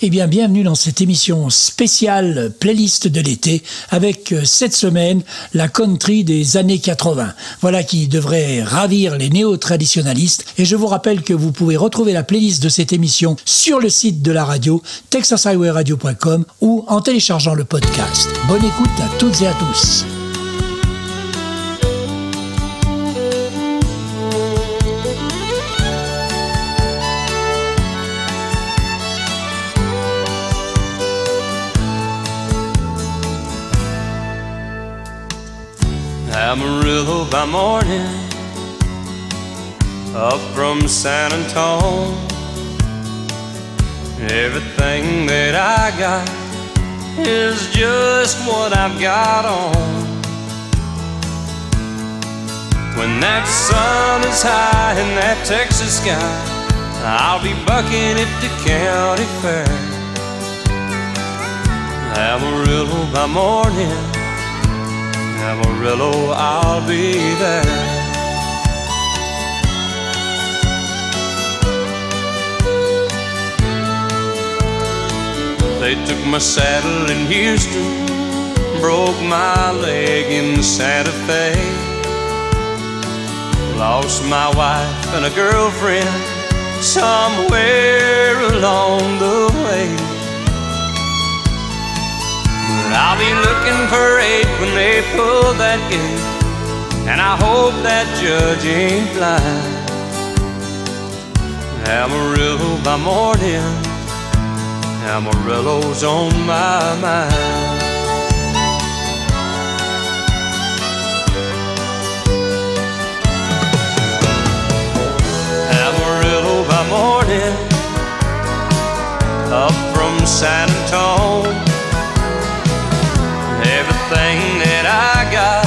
Eh bien, bienvenue dans cette émission spéciale playlist de l'été avec euh, cette semaine la country des années 80. Voilà qui devrait ravir les néo-traditionalistes et je vous rappelle que vous pouvez retrouver la playlist de cette émission sur le site de la radio texashighwayradio.com ou en téléchargeant le podcast. Bonne écoute à toutes et à tous. Amarillo by morning, up from San Antone. Everything that I got is just what I've got on. When that sun is high in that Texas sky, I'll be bucking at the county fair. Amarillo by morning. Amarillo, I'll be there. They took my saddle in Houston, broke my leg in Santa Fe. Lost my wife and a girlfriend somewhere along the way. But I'll be looking for eight when they pull that gate. And I hope that judge ain't blind. Amarillo by morning, Amarillo's on my mind. Amarillo by morning, up from San Antone. Everything that I got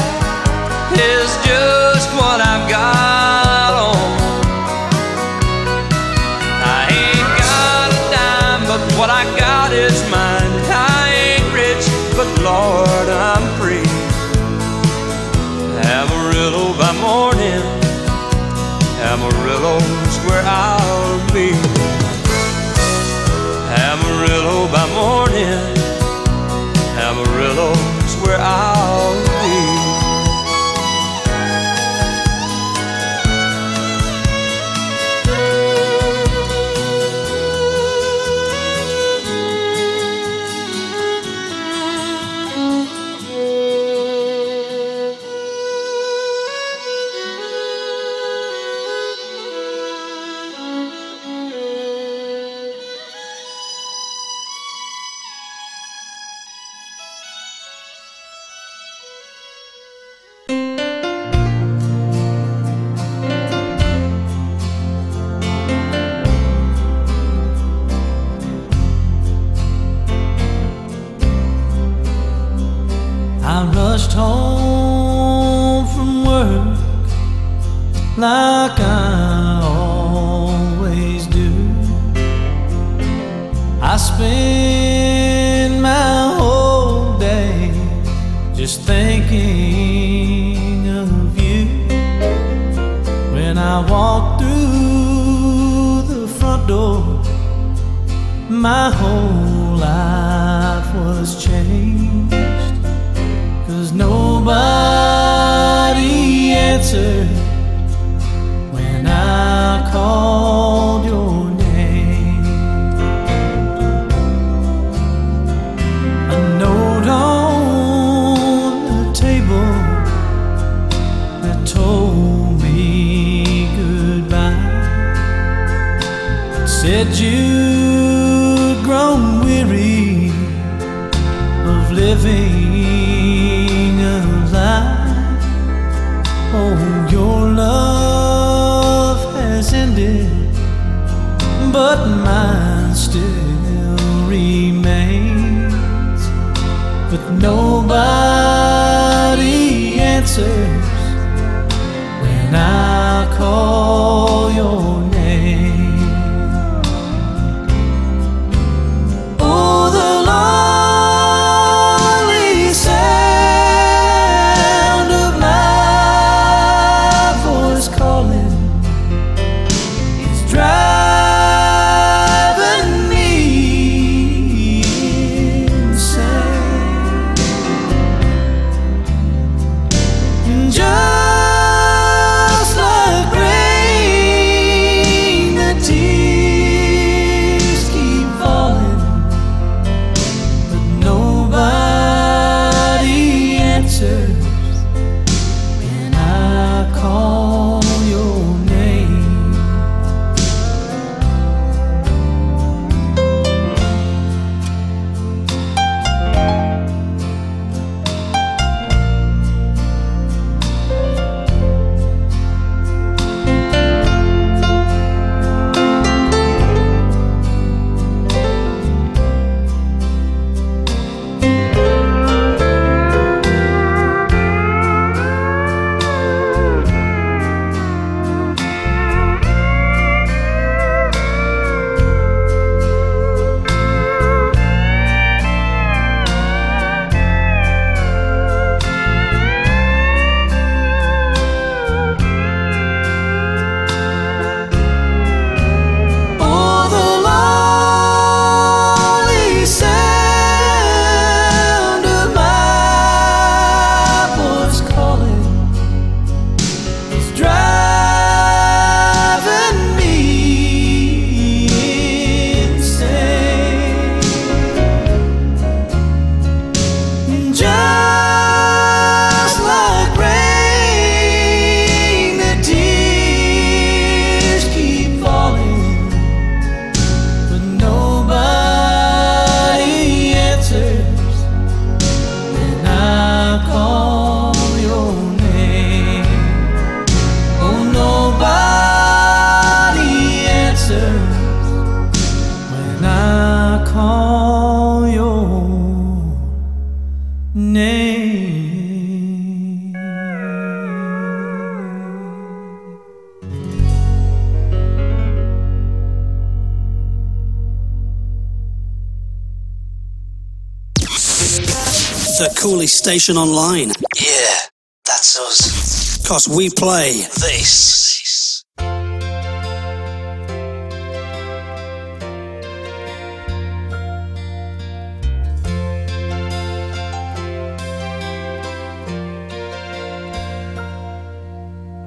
coolest station online. Yeah, that's us. Cause we play this.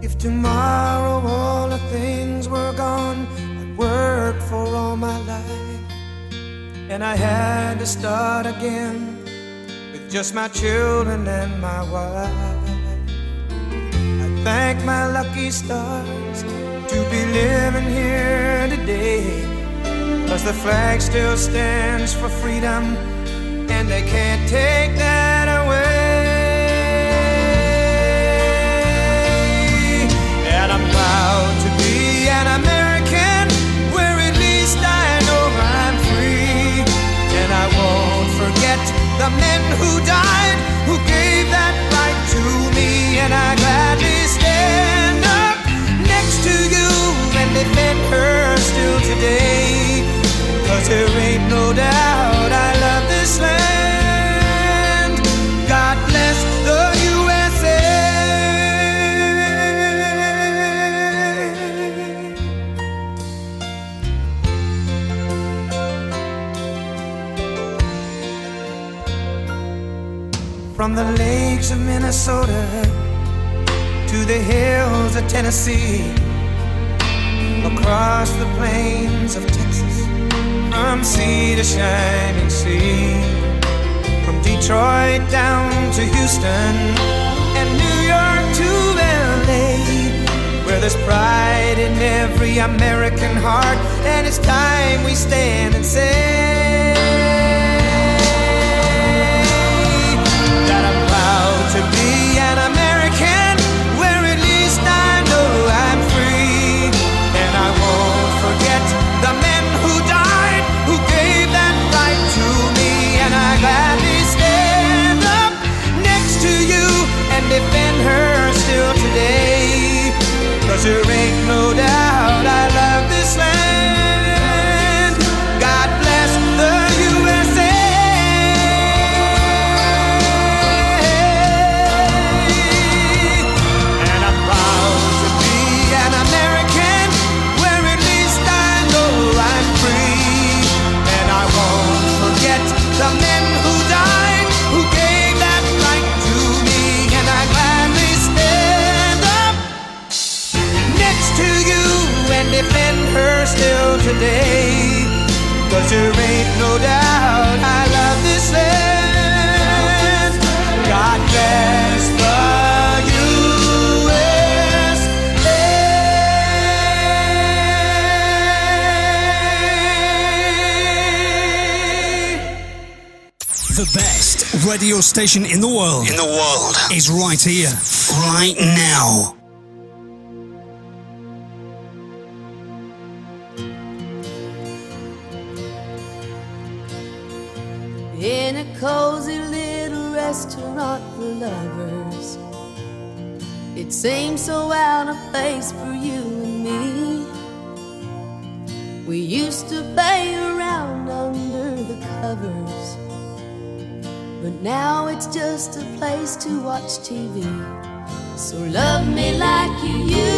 If tomorrow all the things were gone I'd worked for all my life, and I had to start again with just my children and my wife. I thank my lucky stars to be living here today, cause the flag still stands for freedom, and they can't take that away. And I'm proud to be an American, the men who died, who gave that right to me. And I gladly stand up next to you and defend her still today. Cause there ain't no doubt From the lakes of Minnesota to the hills of Tennessee, across the plains of Texas, from sea to shining sea, from Detroit down to Houston and New York to LA, where there's pride in every American heart, and it's time we stand and say today. Cause there ain't no doubt I love this land. God bless the USA. The best radio station in the world. In the world. Is right here. Right now. Cozy little restaurant for lovers. It seems so out of place for you and me. We used to play around under the covers. But now it's just a place to watch TV. So love me like you used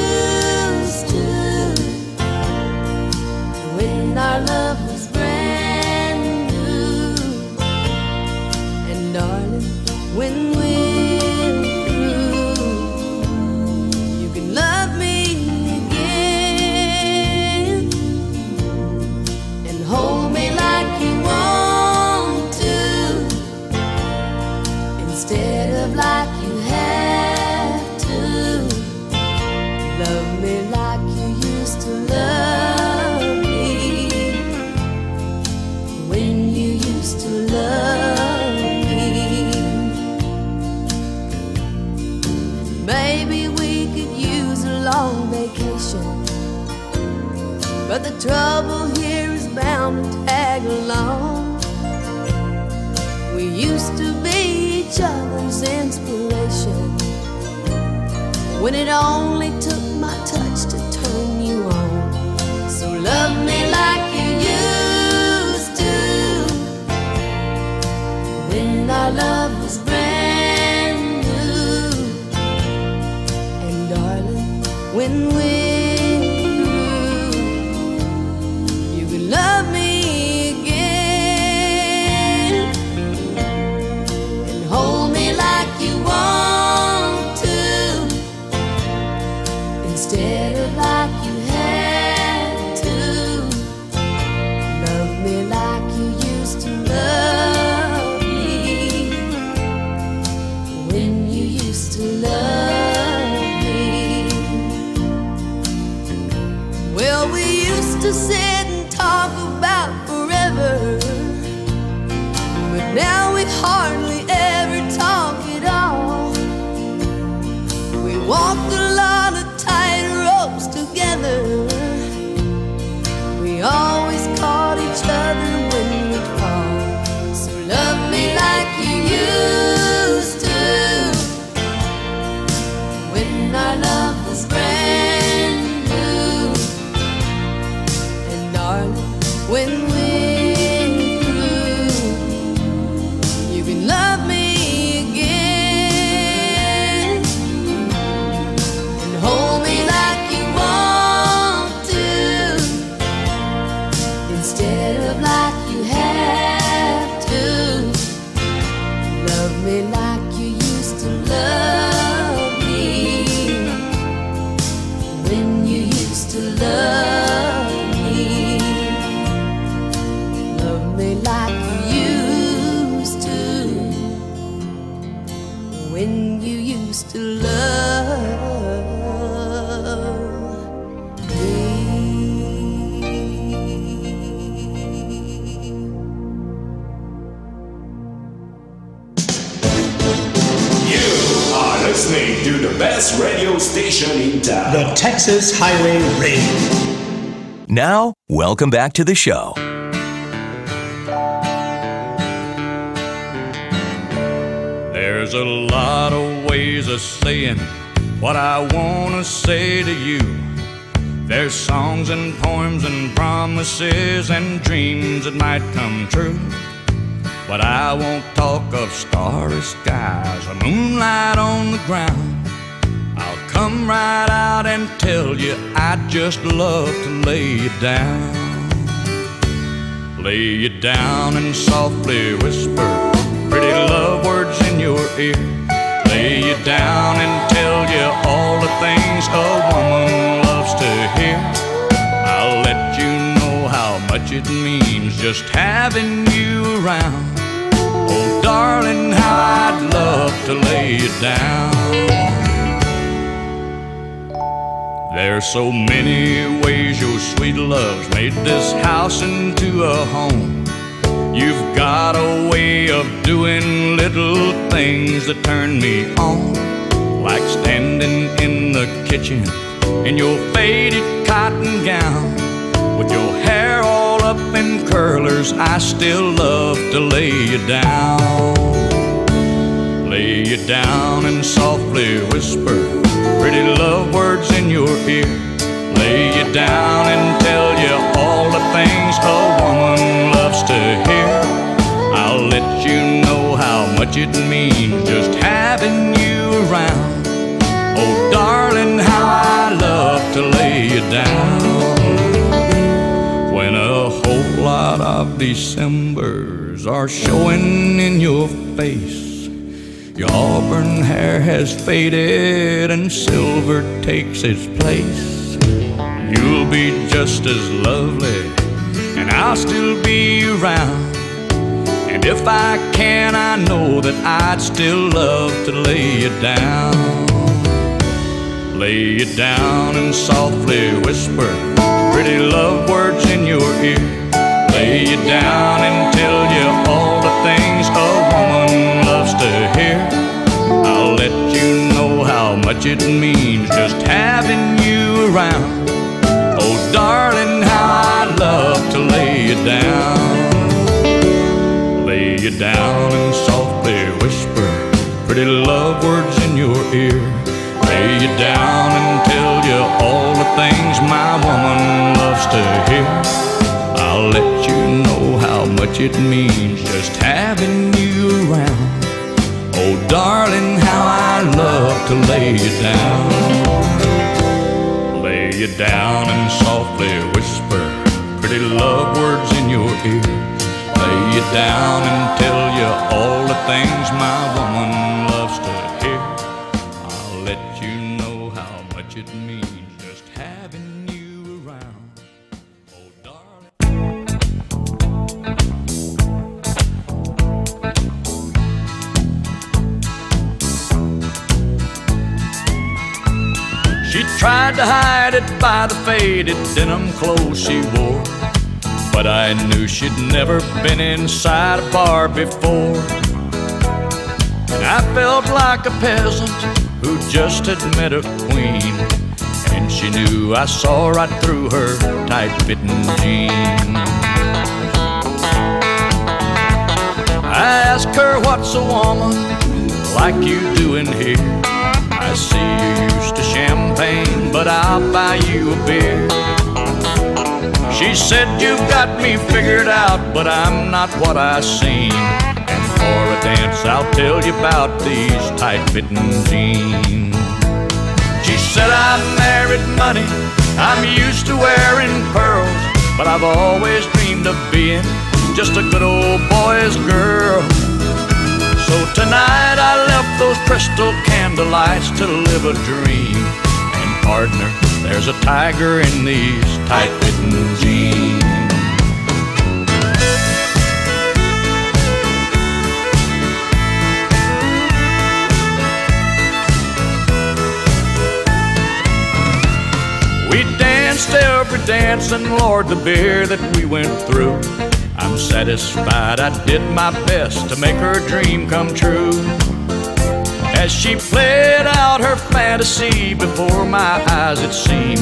trouble here is bound to tag along. We used to be each other's inspiration. When it only station in town. The Texas Highway Radio. Now, welcome back to the show. There's a lot of ways of saying what I want to say to you. There's songs and poems and promises and dreams that might come true. But I won't talk of starry skies or moonlight on the ground. I'll come right out and tell you I'd just love to lay you down. Lay you down and softly whisper pretty love words in your ear. Lay you down and tell you all the things a woman loves to hear. I'll let you know how much it means just having you around. Oh, darling, how I'd love to lay you down. There's so many ways your sweet love's made this house into a home. You've got a way of doing little things that turn me on, like standing in the kitchen in your faded cotton gown with your hair all up in curlers. I still love to lay you down, lay you down and softly whisper pretty love words in your ear. Lay you down and tell you all the things a woman loves to hear. I'll let you know how much it means just having you around. Oh, darling, how I love to lay you down. When a whole lot of Decembers are showing in your face. Your auburn hair has faded and silver takes its place. You'll be just as lovely, and I'll still be around. And if I can, I know that I'd still love to lay you down. Lay you down and softly whisper pretty love words in your ear. Lay you down and tell you much it means just having you around. Oh, darling, how I'd love to lay you down. Lay you down and softly whisper pretty love words in your ear. Lay you down and tell you all the things my woman loves to hear. I'll let you know how much it means just having you around. To lay you down. Lay you down and softly whisper pretty love words in your ear. Lay you down and tell you all the things my woman loves to hide it by the faded denim clothes she wore. But I knew she'd never been inside a bar before. And I felt like a peasant who just had met a queen. And she knew I saw right through her tight fitting jeans. I asked her, What's a woman like you doing here? I see you used to champagne, but I'll buy you a beer. She said, You've got me figured out, but I'm not what I seem. And for a dance, I'll tell you about these tight fitting jeans. She said, I married money, I'm used to wearing pearls, but I've always dreamed of being just a good old boy's girl. So tonight I left those crystal candlelights to live a dream. And partner, there's a tiger in these tight fitting jeans. We danced every dance, and Lord, the beer that we went through. I'm satisfied I did my best to make her dream come true. As she played out her fantasy before my eyes, it seemed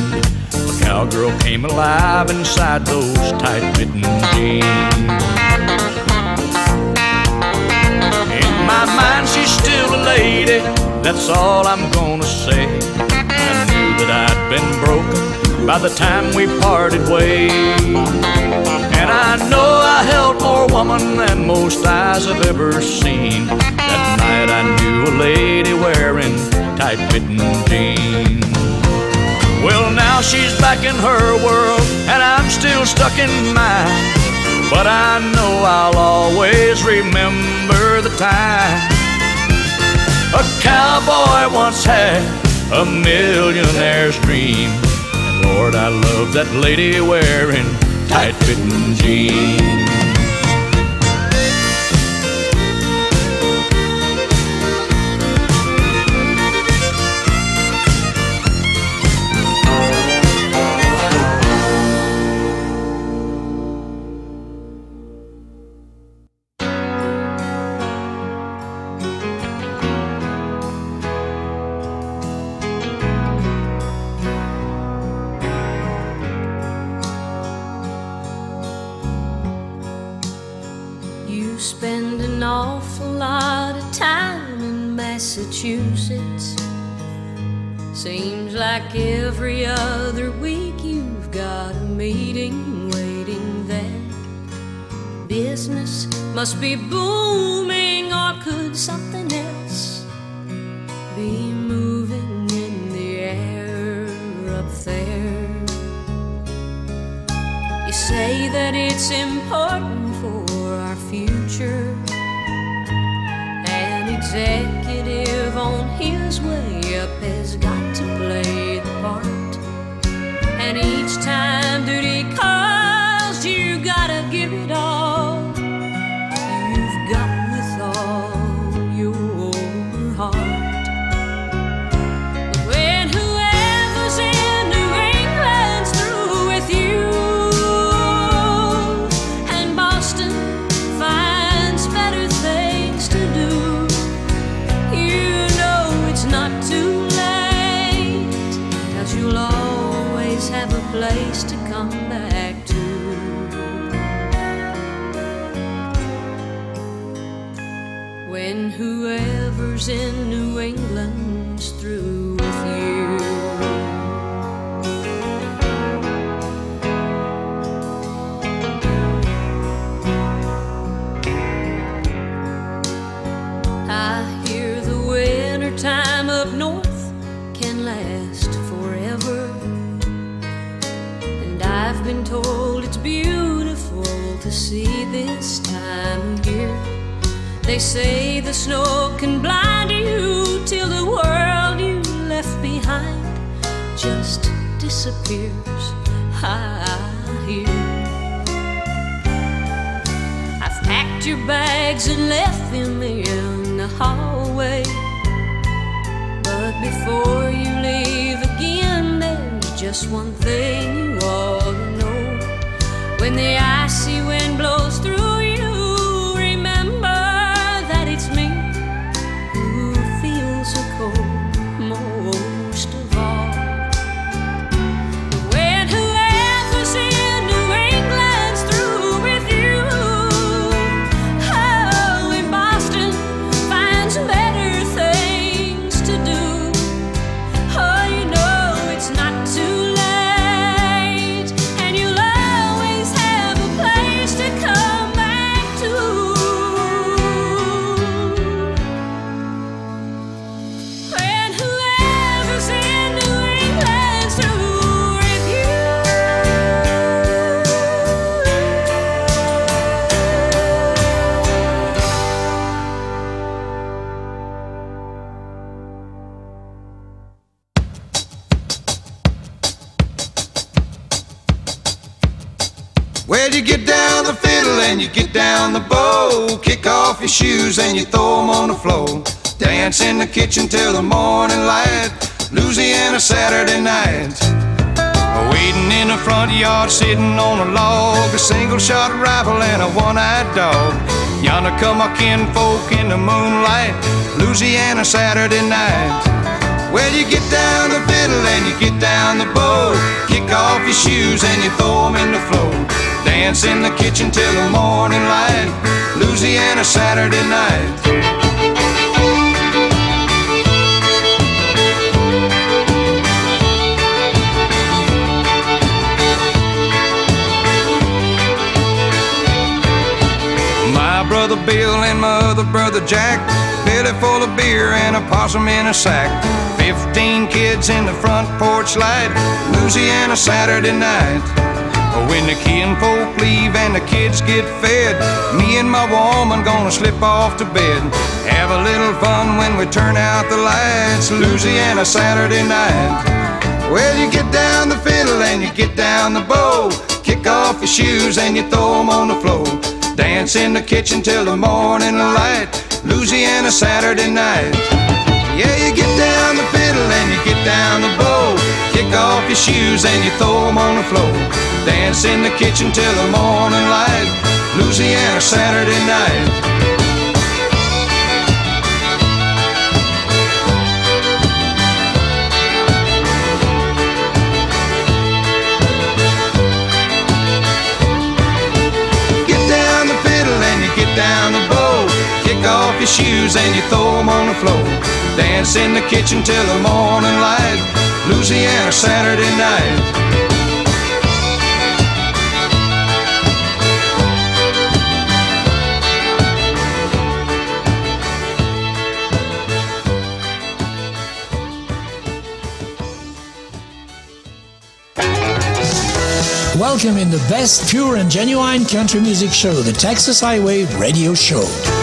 a cowgirl came alive inside those tight fitting jeans. In my mind, she's still a lady, that's all I'm gonna say. I knew that I'd been broken by the time we parted ways. And I know I held more woman than most eyes have ever seen. That night I knew a lady wearing tight fitting jeans. Well, now she's back in her world, and I'm still stuck in mine. But I know I'll always remember the time. A cowboy once had a millionaire's dream. And Lord, I love that lady wearing tight fitting jeans. Your shoes and you throw 'em on the floor. Dance in the kitchen till the morning light. Louisiana Saturday night. Waiting in the front yard, sitting on a log. A single shot rifle and a one eyed dog. Yonder come our kinfolk in the moonlight. Louisiana Saturday night. Well, you get down the fiddle and you get down the bow. Kick off your shoes and you throw 'em in the floor. Dance in the kitchen till the morning light. Louisiana Saturday night. My brother Bill and my other brother Jack, belly full of beer and a possum in a sack. Fifteen kids in the front porch light, Louisiana Saturday night. When the kinfolk leave and the kids get fed, me and my woman gonna slip off to bed. Have a little fun when we turn out the lights, Louisiana Saturday night. Well, you get down the fiddle and you get down the bow. Kick off your shoes and you throw 'em on the floor. Dance in the kitchen till the morning light, Louisiana Saturday night. Yeah, you get down the fiddle and you get down the bow. Kick off your shoes and you throw 'em on the floor. Dance in the kitchen till the morning light. Louisiana Saturday night. off your shoes and you throw them on the floor. Dance in the kitchen till the morning light. Louisiana Saturday night. welcome in the best pure and genuine country music show, the Texas Highway Radio Show.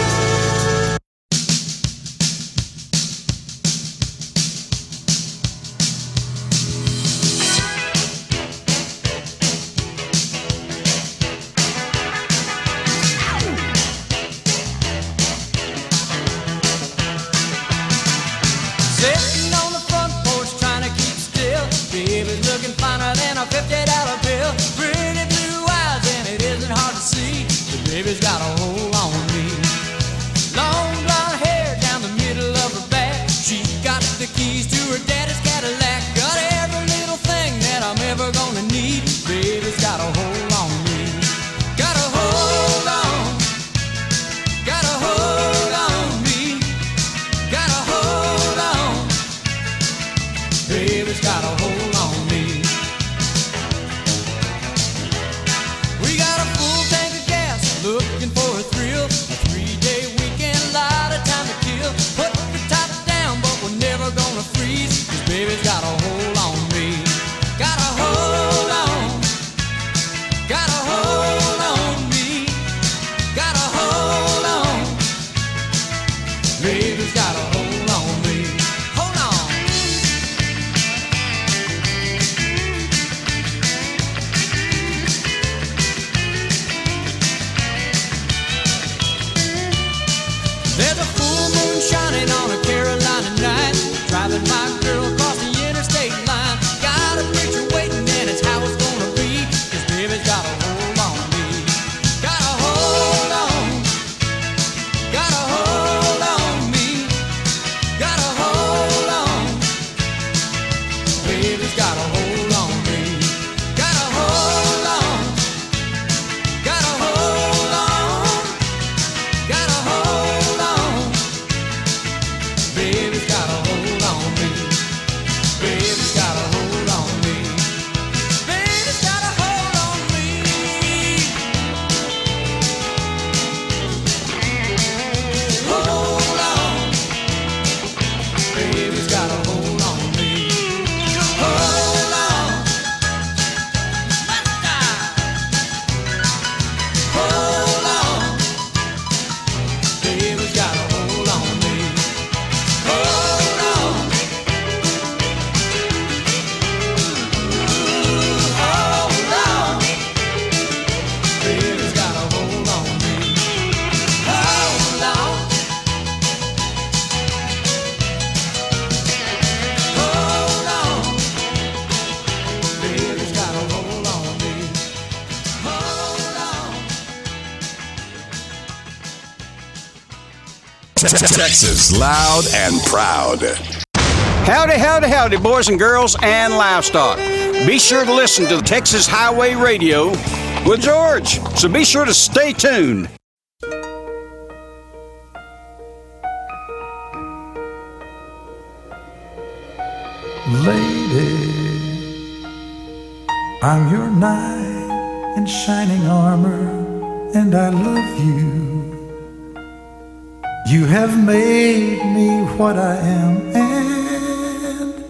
Texas, loud and proud. Howdy, howdy, howdy, boys and girls and livestock. Be sure to listen to Texas Highway Radio with George, so be sure to stay tuned. Lady, I'm your knight in shining armor, and I love you. You have made me what I am, and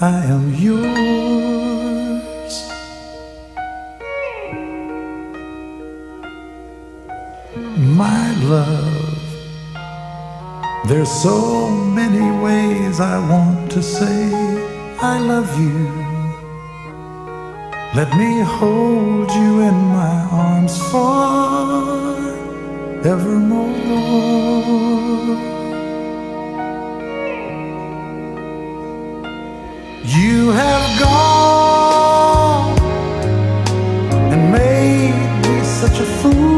I am yours. My love, there's so many ways I want to say I love you. Let me hold you in my arms for evermore. You have gone and made me such a fool.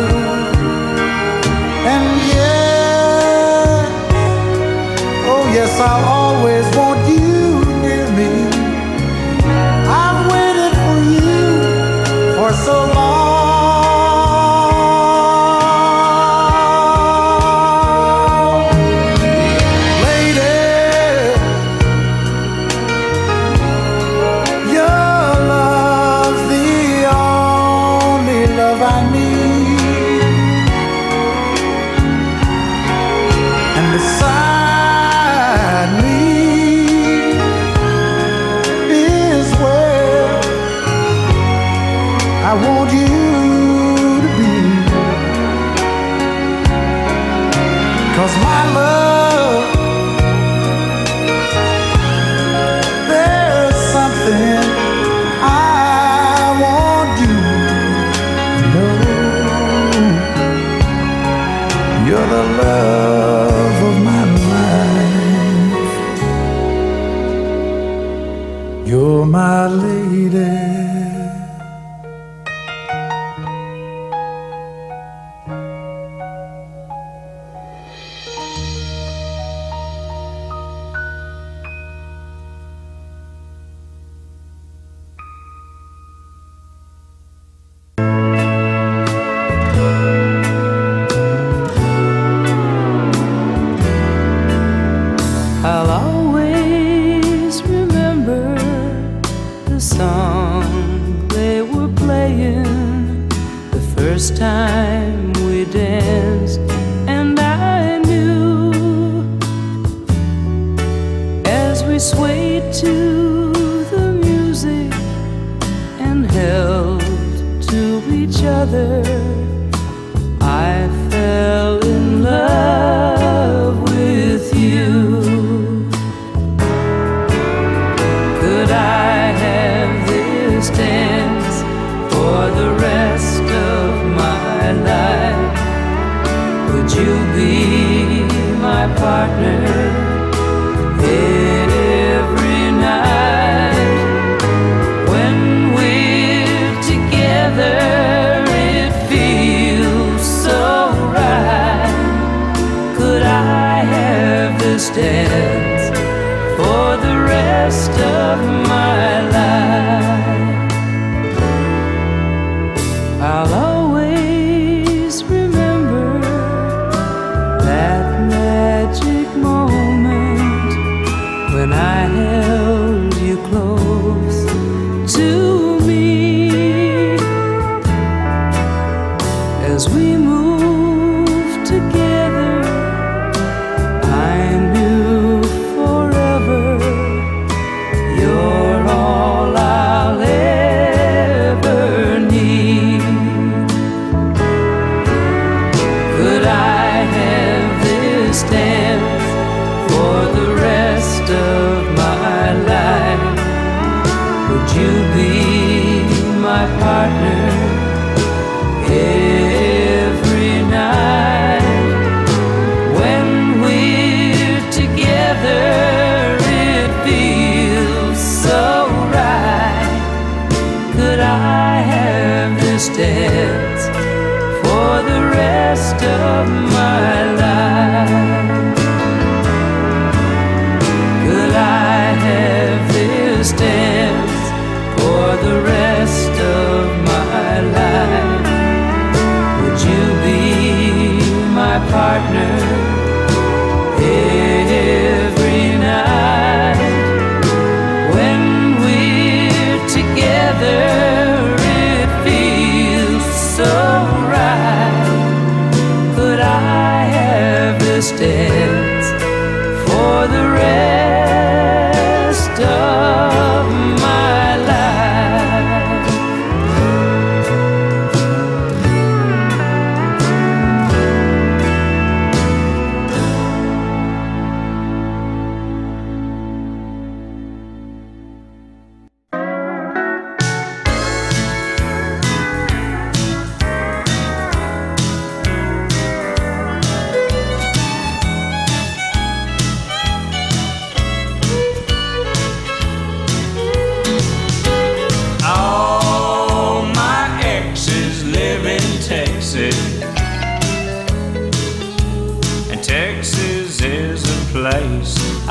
if I'll You're my lady.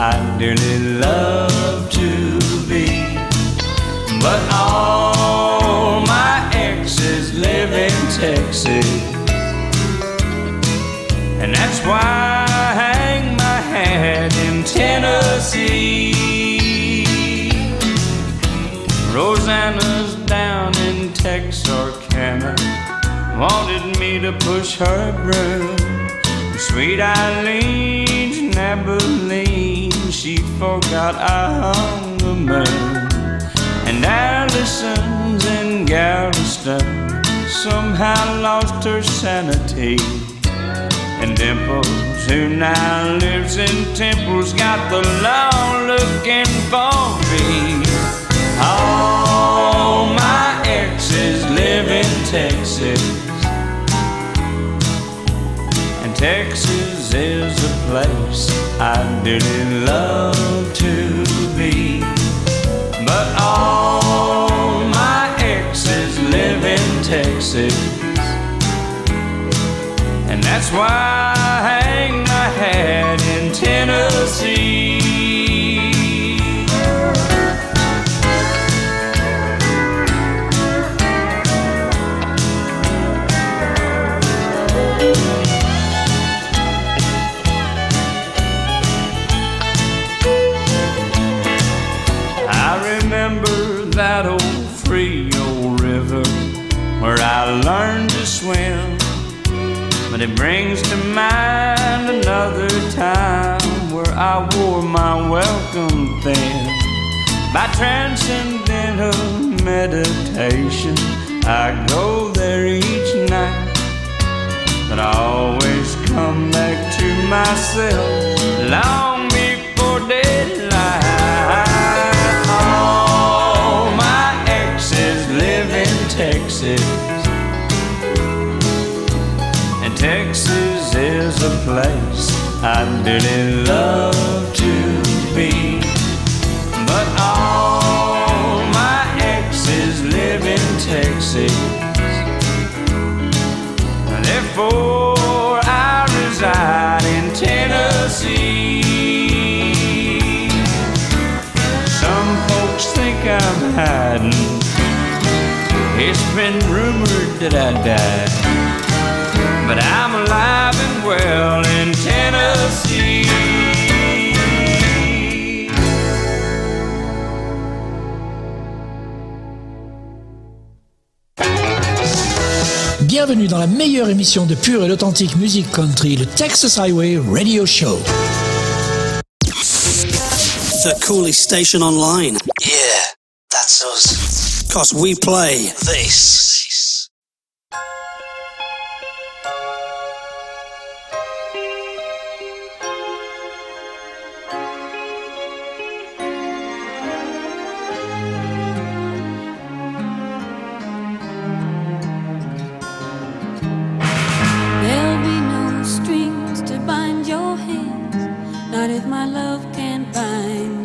I dearly love to be. But all my exes live in Texas. And that's why I hang my hat in Tennessee. Rosanna's down in Texarkana wanted me to push her broom. Sweet Eileen's Abilene, she forgot I hung the moon. And Allison's in Galveston somehow lost her sanity. And Dimples, who now lives in Temple's got the law looking for me. All my exes live in Texas. And Texas is a place I dearly love to be. But all my exes live in Texas. And that's why I hang my hat in Tennessee. But it brings to mind another time where I wore my welcome thin. By transcendental meditation, I go there each night. But I always come back to myself long place I dearly love to be. But all my exes live in Texas. Therefore, I reside in Tennessee. Some folks think I'm hiding. It's been rumored that I died. Bienvenue dans la meilleure émission de pure et d'authentique musique country, le Texas Highway Radio Show. The coolest station online. Yeah, that's us. Cause we play this.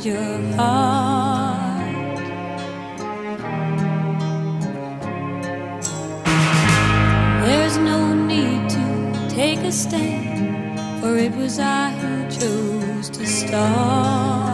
Your heart. There's no need to take a stand, for it was I who chose to start.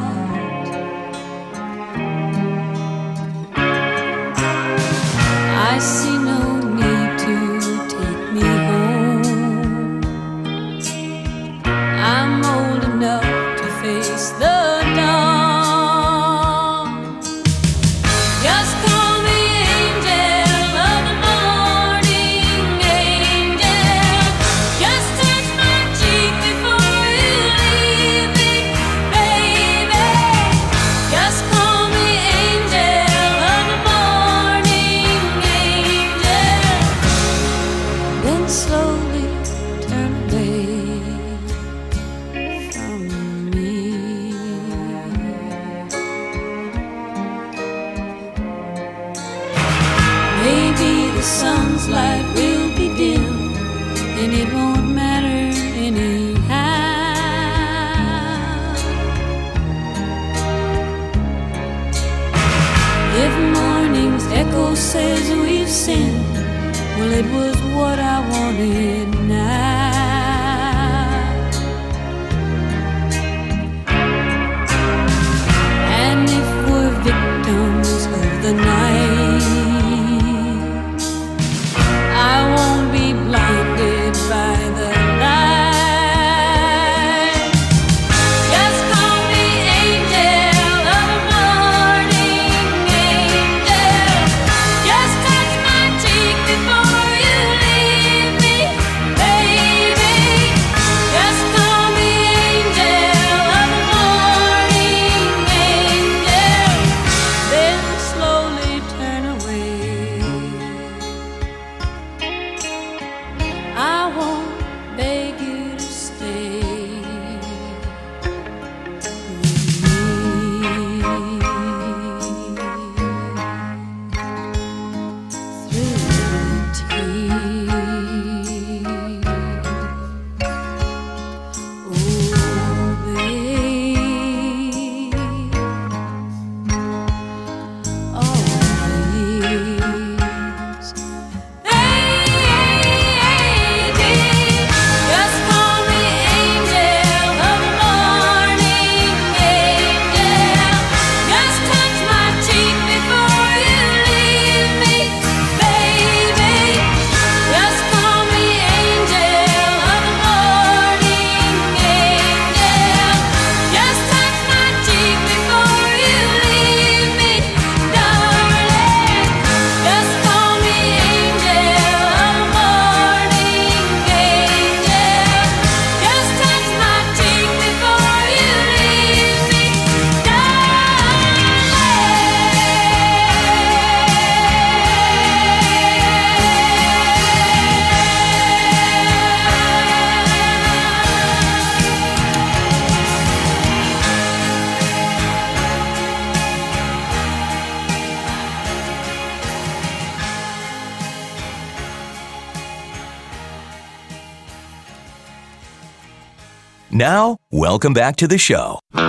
Welcome back to the show. Girl,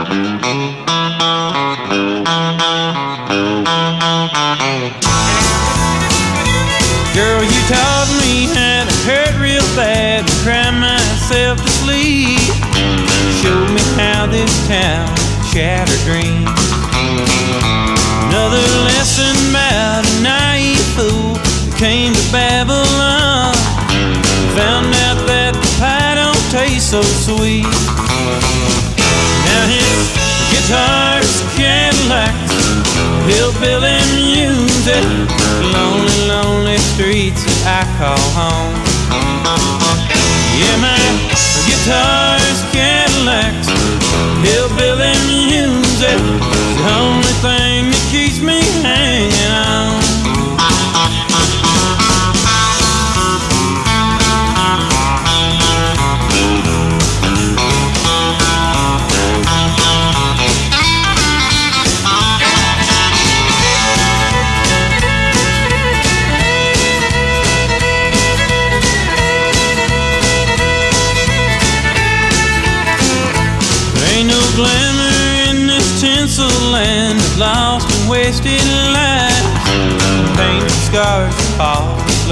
you taught me how to hurt real bad and cry myself to sleep. Showed me how this town shattered dreams. Another lesson about a naive fool who came to Babylon. Found out that the pie don't taste so sweet. Guitar's Cadillacs, hillbilly music, lonely, lonely streets that I call home. Yeah, my guitar's Cadillacs, hillbilly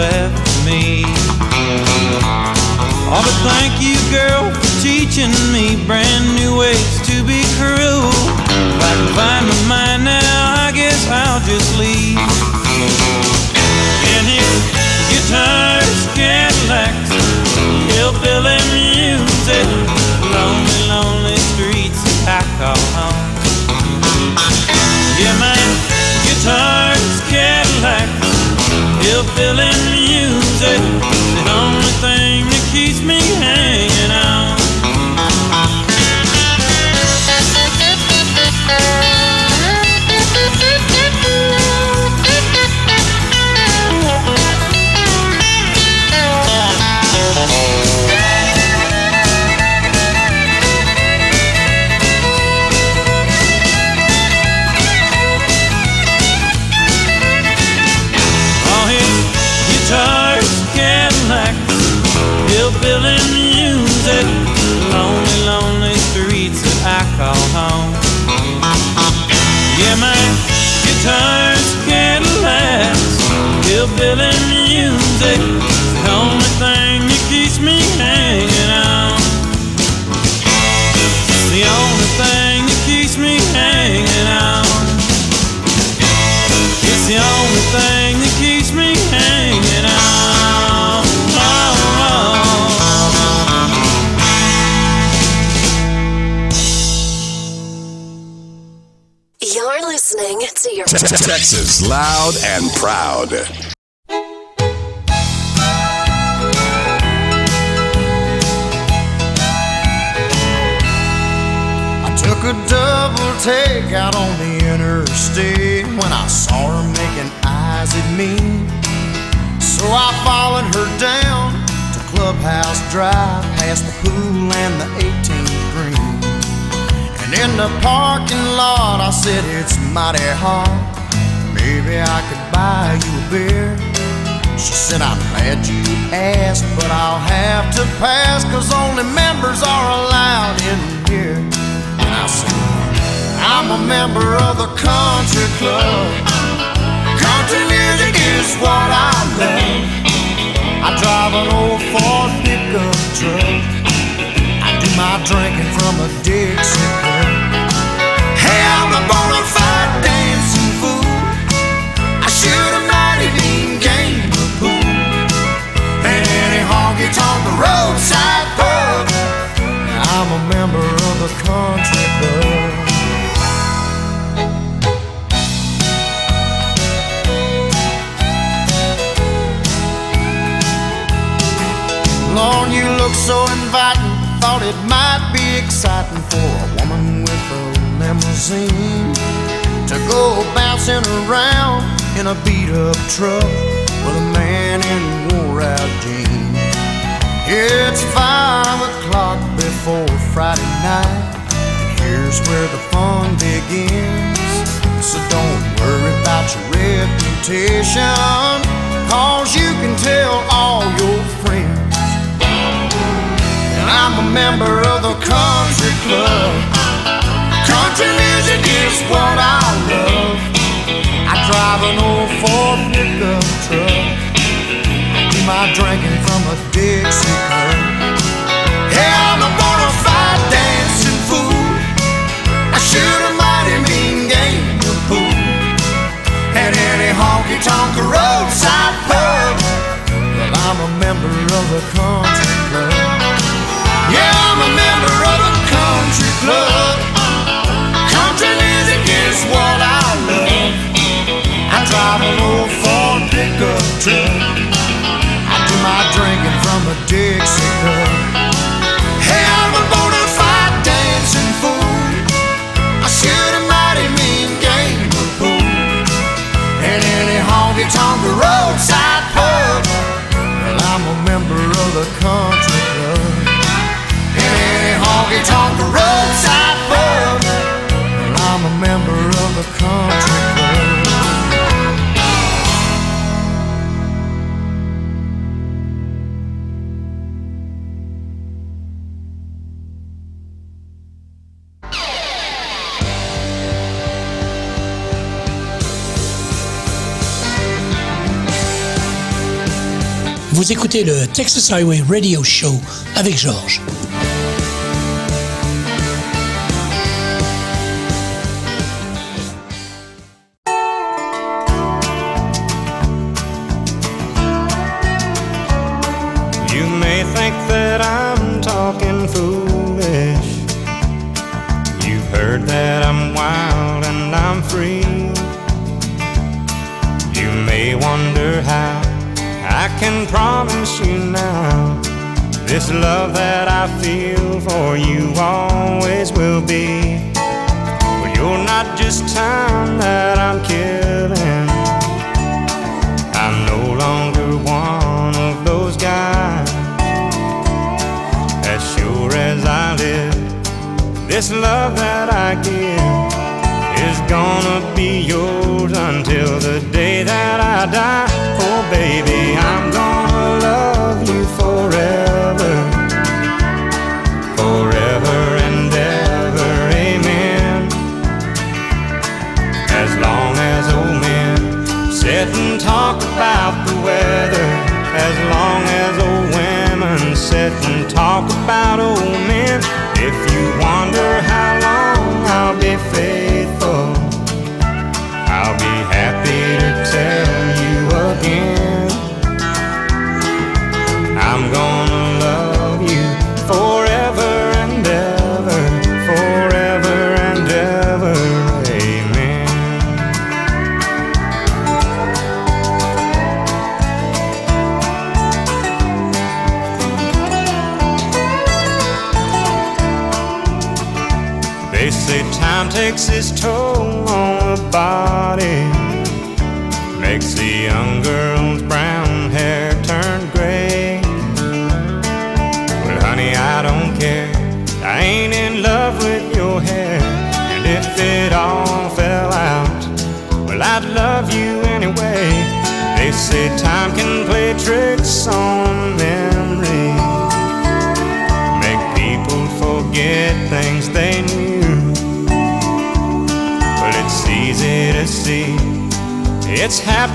left me. Oh, but thank you, girl, for teaching me brand new ways to be cruel. If I can find my mind now, I guess I'll just leave. And his guitars, Cadillacs, hillbilly music, the only thing that keeps me Loud and proud. I took a double take out on the interstate when I saw her making eyes at me. So I followed her down to Clubhouse Drive, past the pool and the 18th green. And in the parking lot, I said, It's mighty hot. Maybe I could buy you a beer. She said, I'm glad you asked, but I'll have to pass, cause only members are allowed in here. And I said, I'm a member of the country club. Country music is what I love. I drive an old Ford pickup truck. I do my drinking from a Dixie cup. Inviting. Thought it might be exciting for a woman with a limousine to go bouncing around in a beat up truck with a man in wore out jeans. It's five o'clock before Friday night, and here's where the fun begins. So don't worry about your reputation, cause you can tell all your friends. I'm a member of the country club. Country music is what I love. I drive an old Ford pickup truck. Do my drinking from a Dixie cup. Yeah, I'm a bona fide dancing fool. I shoot a mighty mean game of pool. And any honky tonk roadside pub. Well, I'm a member of the country club. I'm a member écoutez le Texas Highway Radio Show avec Georges.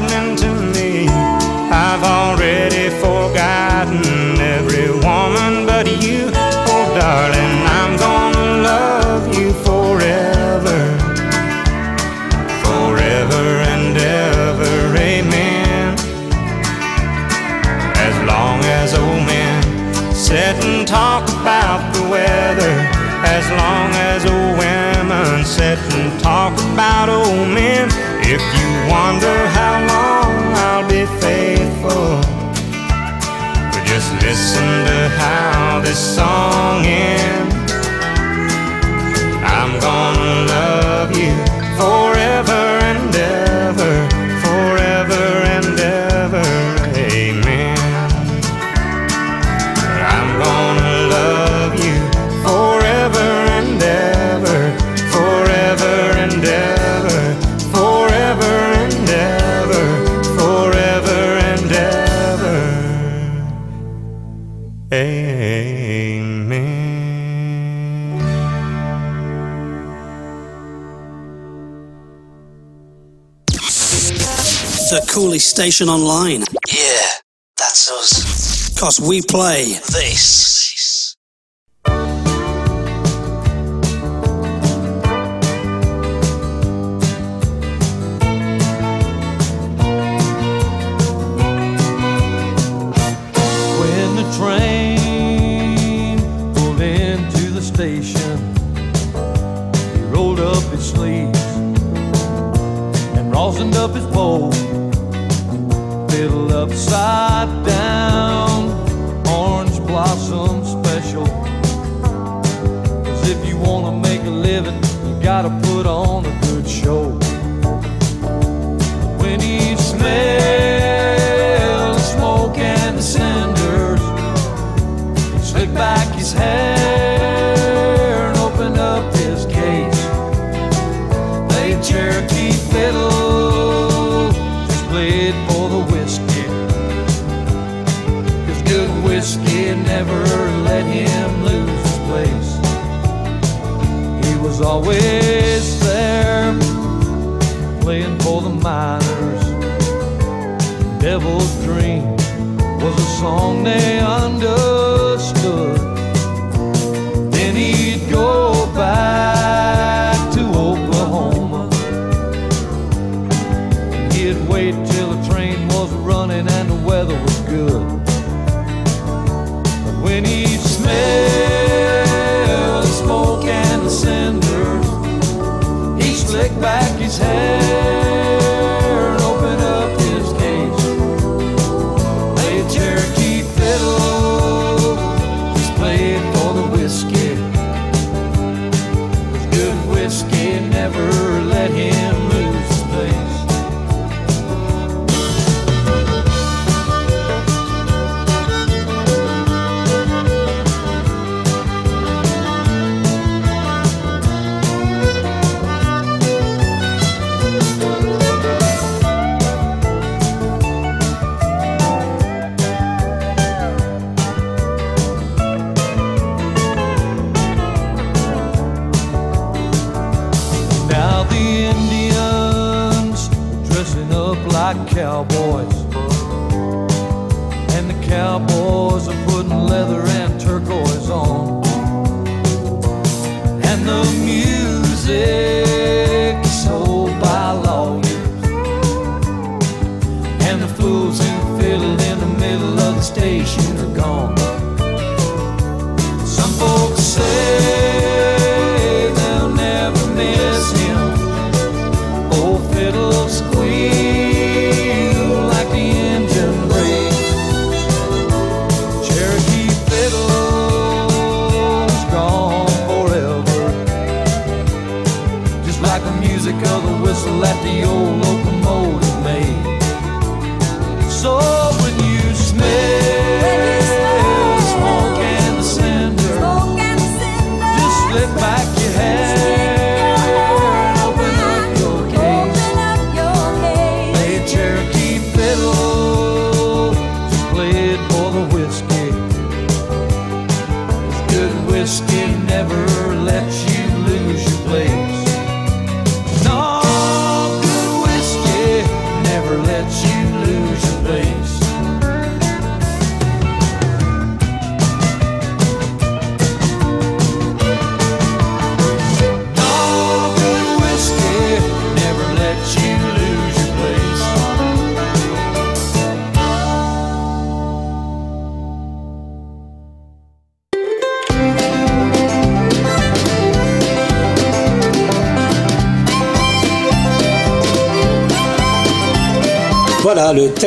happening to me. I've already forgotten every woman but you. Oh, darling, I'm gonna love you forever, forever and ever. Amen. As long as old men sit and talk about the weather, as long as old women sit and talk about old men. station online. Yeah, that's us. Because we play this. was always there, playing for the miners. Devil's Dream was a song they understood.